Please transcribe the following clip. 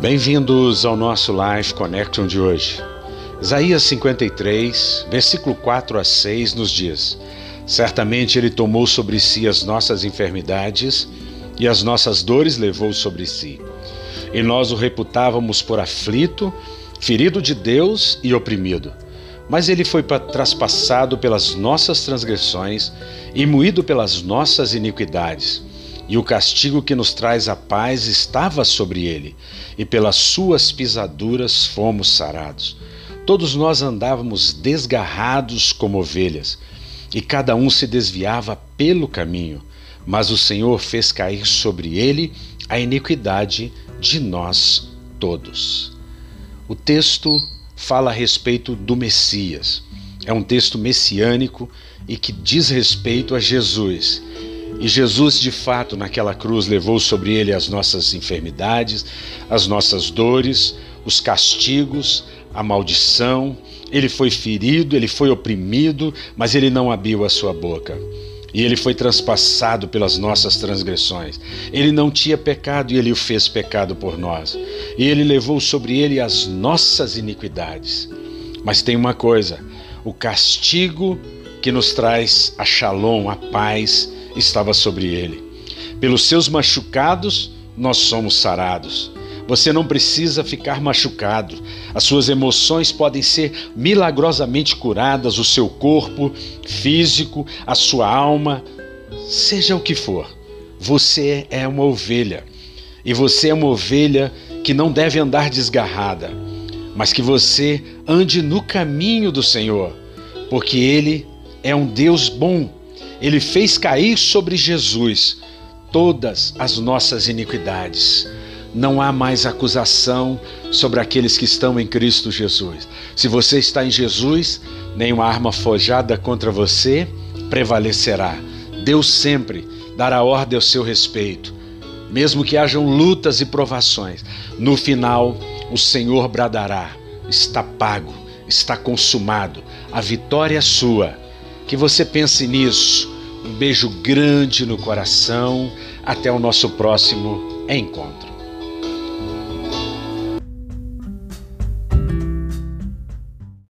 Bem-vindos ao nosso Live Connection de hoje. Isaías 53, versículo 4 a 6 nos diz: Certamente ele tomou sobre si as nossas enfermidades e as nossas dores levou sobre si. E nós o reputávamos por aflito, ferido de Deus e oprimido. Mas ele foi traspassado pelas nossas transgressões e moído pelas nossas iniquidades e o castigo que nos traz a paz estava sobre ele, e pelas suas pisaduras fomos sarados. Todos nós andávamos desgarrados como ovelhas, e cada um se desviava pelo caminho, mas o Senhor fez cair sobre ele a iniquidade de nós todos. O texto fala a respeito do Messias. É um texto messiânico e que diz respeito a Jesus e Jesus, de fato, naquela cruz levou sobre ele as nossas enfermidades, as nossas dores, os castigos, a maldição. Ele foi ferido, ele foi oprimido, mas ele não abriu a sua boca. E ele foi transpassado pelas nossas transgressões. Ele não tinha pecado e ele o fez pecado por nós. E ele levou sobre ele as nossas iniquidades. Mas tem uma coisa: o castigo que nos traz a shalom, a paz, estava sobre ele. Pelos seus machucados, nós somos sarados. Você não precisa ficar machucado. As suas emoções podem ser milagrosamente curadas, o seu corpo físico, a sua alma, seja o que for. Você é uma ovelha. E você é uma ovelha que não deve andar desgarrada, mas que você ande no caminho do Senhor, porque Ele é um Deus bom ele fez cair sobre Jesus todas as nossas iniquidades. Não há mais acusação sobre aqueles que estão em Cristo Jesus. Se você está em Jesus, nenhuma arma forjada contra você prevalecerá. Deus sempre dará ordem ao seu respeito. Mesmo que hajam lutas e provações, no final o Senhor bradará: está pago, está consumado, a vitória é sua. Que você pense nisso um beijo grande no coração. Até o nosso próximo encontro.